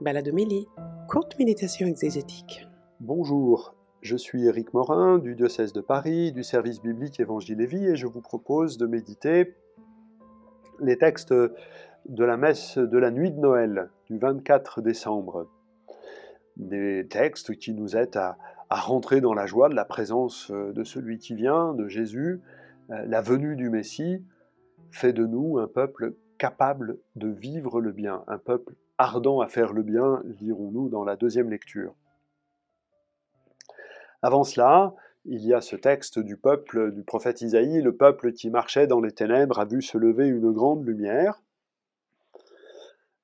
Baladomélie, courte méditation exégétique. Bonjour, je suis Éric Morin du diocèse de Paris, du service biblique Évangile et Vie, et je vous propose de méditer les textes de la messe de la nuit de Noël du 24 décembre. Des textes qui nous aident à, à rentrer dans la joie de la présence de celui qui vient, de Jésus, la venue du Messie, fait de nous un peuple capable de vivre le bien, un peuple ardent à faire le bien, lirons-nous dans la deuxième lecture. Avant cela, il y a ce texte du peuple du prophète Isaïe, le peuple qui marchait dans les ténèbres a vu se lever une grande lumière.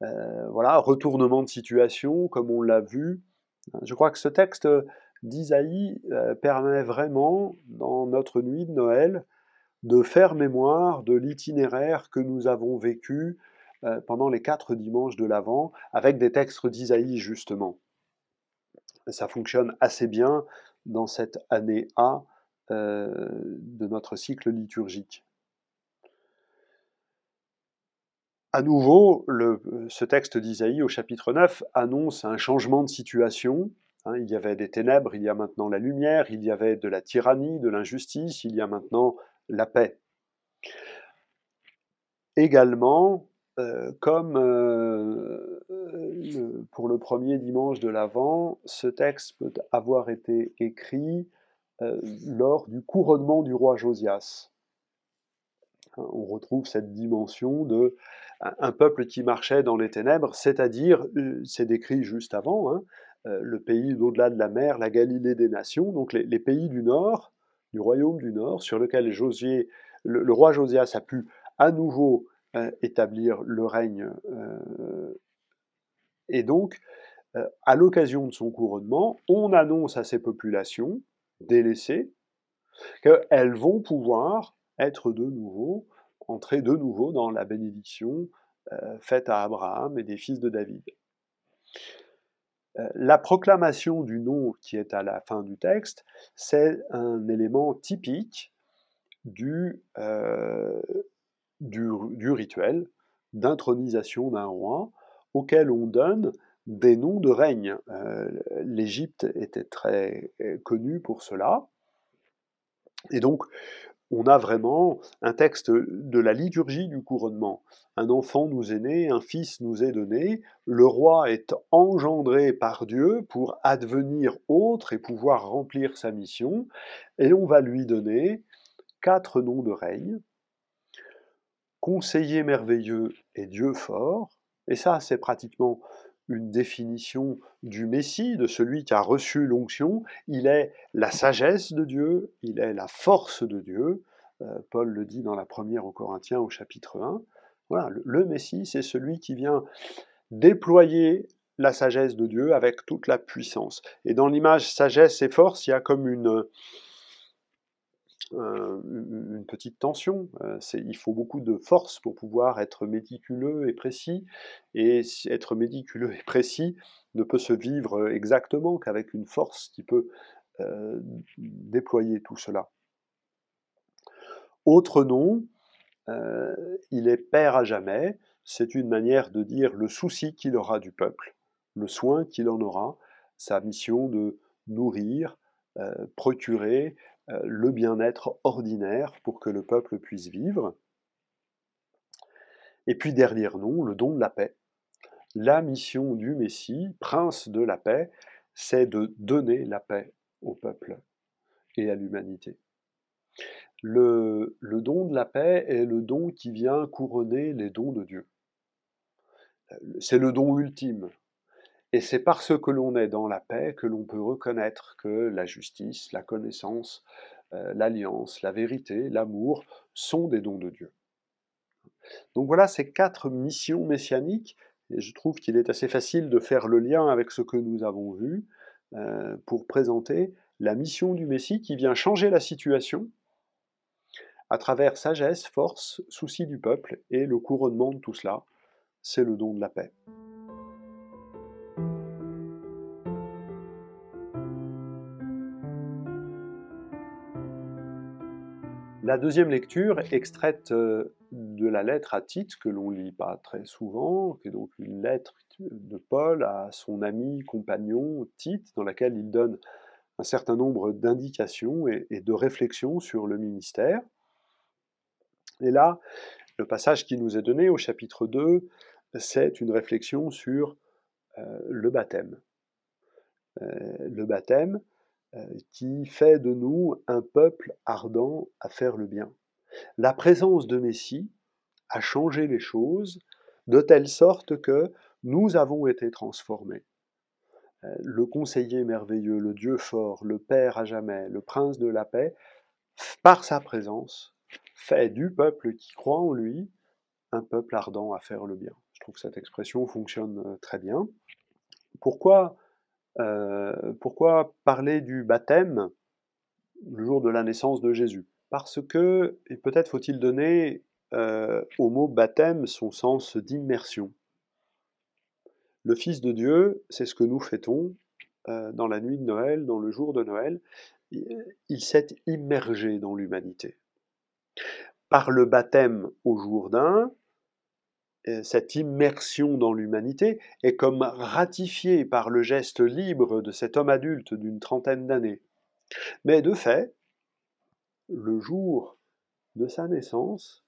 Euh, voilà, retournement de situation, comme on l'a vu. Je crois que ce texte d'Isaïe euh, permet vraiment, dans notre nuit de Noël, de faire mémoire de l'itinéraire que nous avons vécu euh, pendant les quatre dimanches de l'Avent, avec des textes d'Isaïe justement. Ça fonctionne assez bien dans cette année A euh, de notre cycle liturgique. À nouveau, ce texte d'Isaïe au chapitre 9 annonce un changement de situation. Hein. il y avait des ténèbres, il y a maintenant la lumière, il y avait de la tyrannie, de l'injustice, il y a maintenant la paix. Également, euh, comme euh, pour le premier dimanche de l'Avent, ce texte peut avoir été écrit euh, lors du couronnement du roi Josias. Hein, on retrouve cette dimension de un peuple qui marchait dans les ténèbres, c'est-à-dire, c'est décrit juste avant, hein, le pays d'au-delà de la mer, la Galilée des nations, donc les, pays du nord, du royaume du nord, sur lequel le roi Josias a pu à nouveau euh, établir le règne. Euh, et donc, euh, à l'occasion de son couronnement, on annonce à ces populations délaissées qu'elles vont pouvoir être de nouveau, entrer de nouveau dans la bénédiction faite à Abraham et des fils de David. La proclamation du nom qui est à la fin du texte, c'est un élément typique du, du, rituel d'intronisation d'un roi auquel on donne des noms de règne. Euh, L'Égypte était très euh, connue pour cela. Et donc, on a vraiment un texte de la liturgie du couronnement. Un enfant nous est né, un fils nous est donné, le roi est engendré par Dieu pour advenir autre et pouvoir remplir sa mission, et on va lui donner quatre noms de règne, conseiller merveilleux et Dieu fort, et ça c'est pratiquement une définition du Messie, de celui qui a reçu l'onction, il est la sagesse de Dieu, il est la force de Dieu, euh, Paul le dit dans la première aux Corinthiens au chapitre 1, voilà, le Messie c'est celui qui vient déployer la sagesse de Dieu avec toute la puissance. Et dans l'image sagesse et force, il y a comme une, euh, une petite tension. Euh, il faut beaucoup de force pour pouvoir être méticuleux et précis. Et être méticuleux et précis ne peut se vivre exactement qu'avec une force qui peut euh, déployer tout cela. Autre nom, il est Père à jamais. C'est une manière de dire le souci qu'il aura du peuple, le soin qu'il en aura, sa mission de nourrir, procurer, le bien-être ordinaire pour que le peuple puisse vivre. Et puis derrière nous, le don de la paix. La mission du Messie, prince de la paix, c'est de donner la paix au peuple et à l'humanité. Le, le, don de la paix est le don qui vient couronner les dons de Dieu. C'est le don ultime. Et c'est parce que l'on est dans la paix que l'on peut reconnaître que la justice, la connaissance, euh, l'alliance, la vérité, l'amour sont des dons de Dieu. Donc voilà ces quatre missions messianiques, et je trouve qu'il est assez facile de faire le lien avec ce que nous avons vu euh, pour présenter la mission du Messie qui vient changer la situation à travers sagesse, force, souci du peuple et le couronnement de tout cela, c'est le don de la paix. La deuxième lecture, extraite euh, de la lettre à Tite, que l'on lit pas très souvent, qui est donc une lettre de Paul à son ami, compagnon Tite, dans laquelle il donne un certain nombre d'indications et, de réflexions sur le ministère. Et là, le passage qui nous est donné au chapitre 2, c'est une réflexion sur euh, le baptême. Euh, le baptême qui fait de nous un peuple ardent à faire le bien. La présence de Messie a changé les choses de telle sorte que nous avons été transformés. Le conseiller merveilleux, le Dieu fort, le Père à jamais, le Prince de la paix, par sa présence, fait du peuple qui croit en lui un peuple ardent à faire le bien. Je trouve que cette expression fonctionne très bien. Pourquoi, euh, pourquoi parler du baptême le jour de la naissance de Jésus? Parce que, et peut-être faut-il donner euh, au mot baptême son sens d'immersion. Le Fils de Dieu, c'est ce que nous fêtons euh, dans la nuit de Noël, dans le jour de Noël. Il s'est immergé dans l'humanité. Par le baptême au Jourdain, euh, cette immersion dans l'humanité est comme ratifiée par le geste libre de cet homme adulte d'une trentaine d'années. Mais de fait, le jour de sa naissance,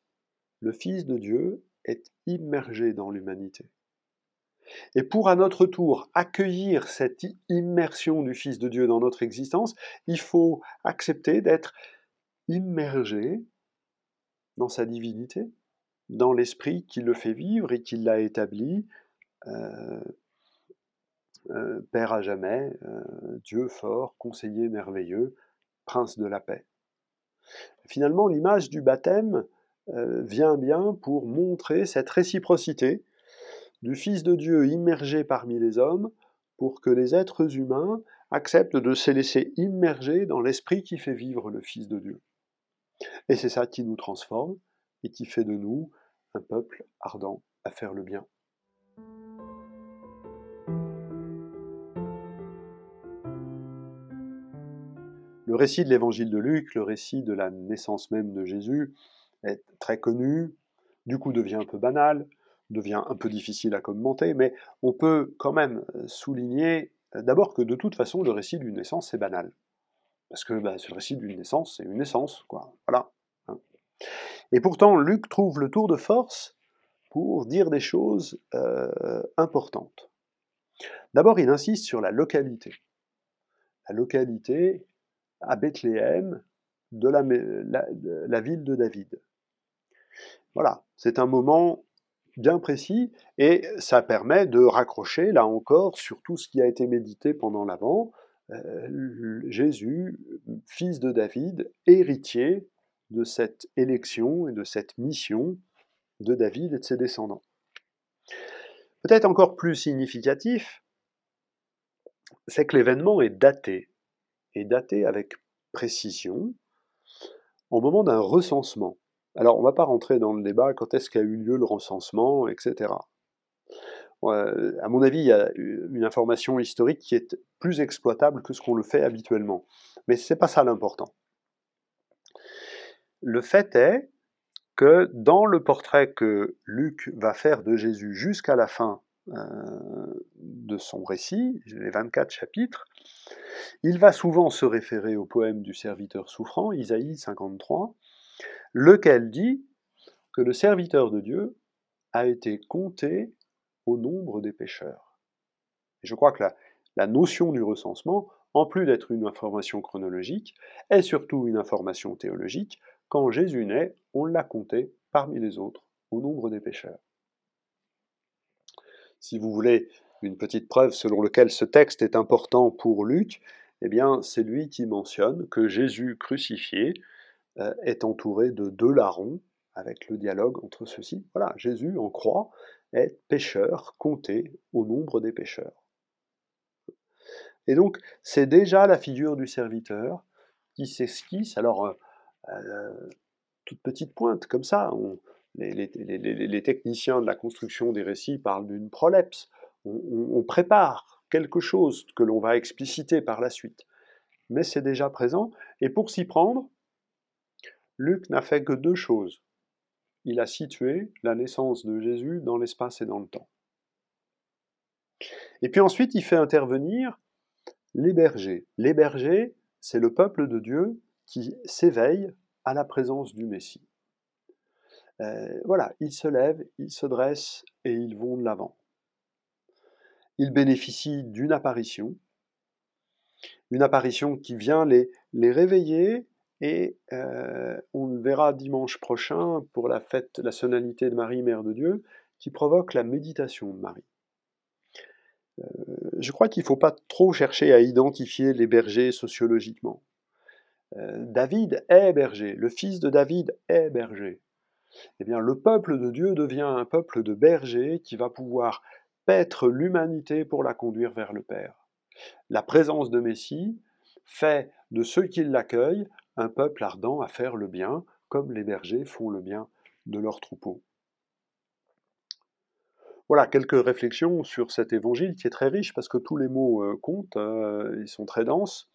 le Fils de Dieu est immergé dans l'humanité. Et pour à notre tour accueillir cette immersion du Fils de Dieu dans notre existence, il faut accepter d'être immergé dans sa divinité, dans l'esprit qui le fait vivre et qui l'a établi, euh, euh, Père à jamais, euh, Dieu fort, conseiller merveilleux, prince de la paix. Finalement, l'image du baptême vient bien pour montrer cette réciprocité du Fils de Dieu immergé parmi les hommes, pour que les êtres humains acceptent de se laisser immerger dans l'esprit qui fait vivre le Fils de Dieu. Et c'est ça qui nous transforme, et qui fait de nous un peuple ardent à faire le bien. Le récit de l'évangile de Luc, le récit de la naissance même de Jésus, est très connu, du coup devient un peu banal, devient un peu difficile à commenter, mais on peut quand même souligner d'abord que de toute façon le récit d'une naissance c'est banal. Parce que bah, le récit d'une naissance, c'est une naissance, quoi. Voilà. Et pourtant, Luc trouve le tour de force pour dire des choses euh, importantes. D'abord, il insiste sur la localité. La localité à Bethléem de la, ville de David. Voilà, c'est un moment bien précis et ça permet de raccrocher là encore sur tout ce qui a été médité pendant l'Avent. Euh, Jésus, fils de David, héritier de cette élection et de cette mission de David et de ses descendants. Peut-être encore plus significatif, c'est que l'événement est daté, et daté avec précision, au moment d'un recensement. Alors, on ne va pas rentrer dans le débat quand est-ce qu'a eu lieu le recensement, etc. à mon avis, il y a une information historique qui est plus exploitable que ce qu'on le fait habituellement. Mais ce n'est pas ça l'important. Le fait est que dans le portrait que Luc va faire de Jésus jusqu'à la fin euh, de son récit, les 24 chapitres, il va souvent se référer au poème du serviteur souffrant, Isaïe 53, lequel dit que le serviteur de Dieu a été compté au nombre des pécheurs. Et je crois que la, la notion du recensement, en plus d'être une information chronologique, est surtout une information théologique, quand Jésus naît, on l'a compté parmi les autres au nombre des pécheurs. Si vous voulez une petite preuve selon laquelle ce texte est important pour Luc, eh bien, c'est lui qui mentionne que Jésus crucifié euh, est entouré de deux larrons, avec le dialogue entre ceux-ci. Voilà, Jésus en croix est pécheur, compté au nombre des pécheurs. Et donc, c'est déjà la figure du serviteur qui s'esquisse. Alors, euh, toute petite pointe, comme ça. les, techniciens de la construction des récits parlent d'une prolepse. On, prépare quelque chose que l'on va expliciter par la suite. Mais c'est déjà présent. Et pour s'y prendre, Luc n'a fait que deux choses. il a situé la naissance de Jésus dans l'espace et dans le temps. Et puis ensuite, il fait intervenir les bergers. Les bergers, c'est le peuple de Dieu qui s'éveille à la présence du Messie. Euh, voilà, ils se lèvent, ils se dressent et ils vont de l'avant. Ils bénéficient d'une apparition, une apparition qui vient les, les réveiller et euh, on le verra dimanche prochain pour la fête, la sonalité de Marie, Mère de Dieu, qui provoque la méditation de Marie. Euh, je crois qu'il ne faut pas trop chercher à identifier les bergers sociologiquement. David est berger, le fils de David est berger eh bien le peuple de Dieu devient un peuple de bergers qui va pouvoir paître l'humanité pour la conduire vers le Père. La présence de Messie fait de ceux qui l'accueillent un peuple ardent à faire le bien, comme les bergers font le bien de leurs troupeaux. Voilà quelques réflexions sur cet évangile qui est très riche parce que tous les mots euh, comptent, euh, ils sont très denses,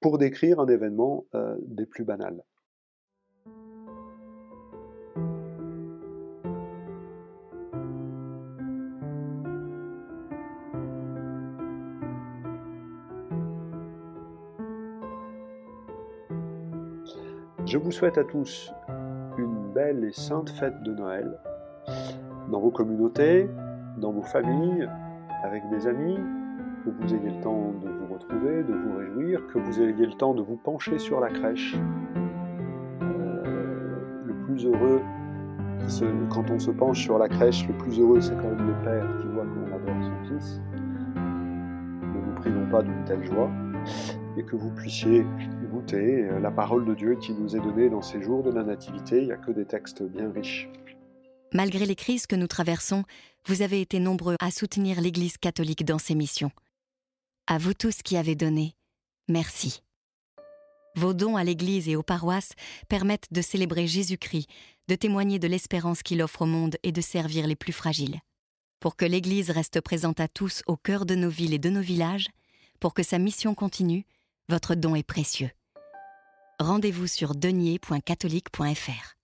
pour décrire un événement euh, des plus banals. Je vous souhaite à tous une belle et sainte fête de Noël, dans vos communautés, dans vos familles, avec des amis, que vous ayez le temps de vous retrouver, de vous réjouir, que vous ayez le temps de vous pencher sur la crèche. Euh, le plus heureux, quand on se penche sur la crèche, le plus heureux c'est quand même le Père qui voit qu'on adore son Fils. Ne nous privons pas d'une telle joie et que vous puissiez goûter euh, la parole de Dieu qui nous est donnée dans ces jours de la Nativité. Il n'y a que des textes bien riches. Malgré les crises que nous traversons, vous avez été nombreux à soutenir l'Église catholique dans ses missions. À vous tous qui avez donné, merci. Vos dons à l'Église et aux paroisses permettent de célébrer Jésus-Christ, de témoigner de l'espérance qu'il offre au monde et de servir les plus fragiles. Pour que l'Église reste présente à tous au cœur de nos villes et de nos villages, pour que sa mission continue, votre don est précieux. Rendez-vous sur denier.catholique.fr.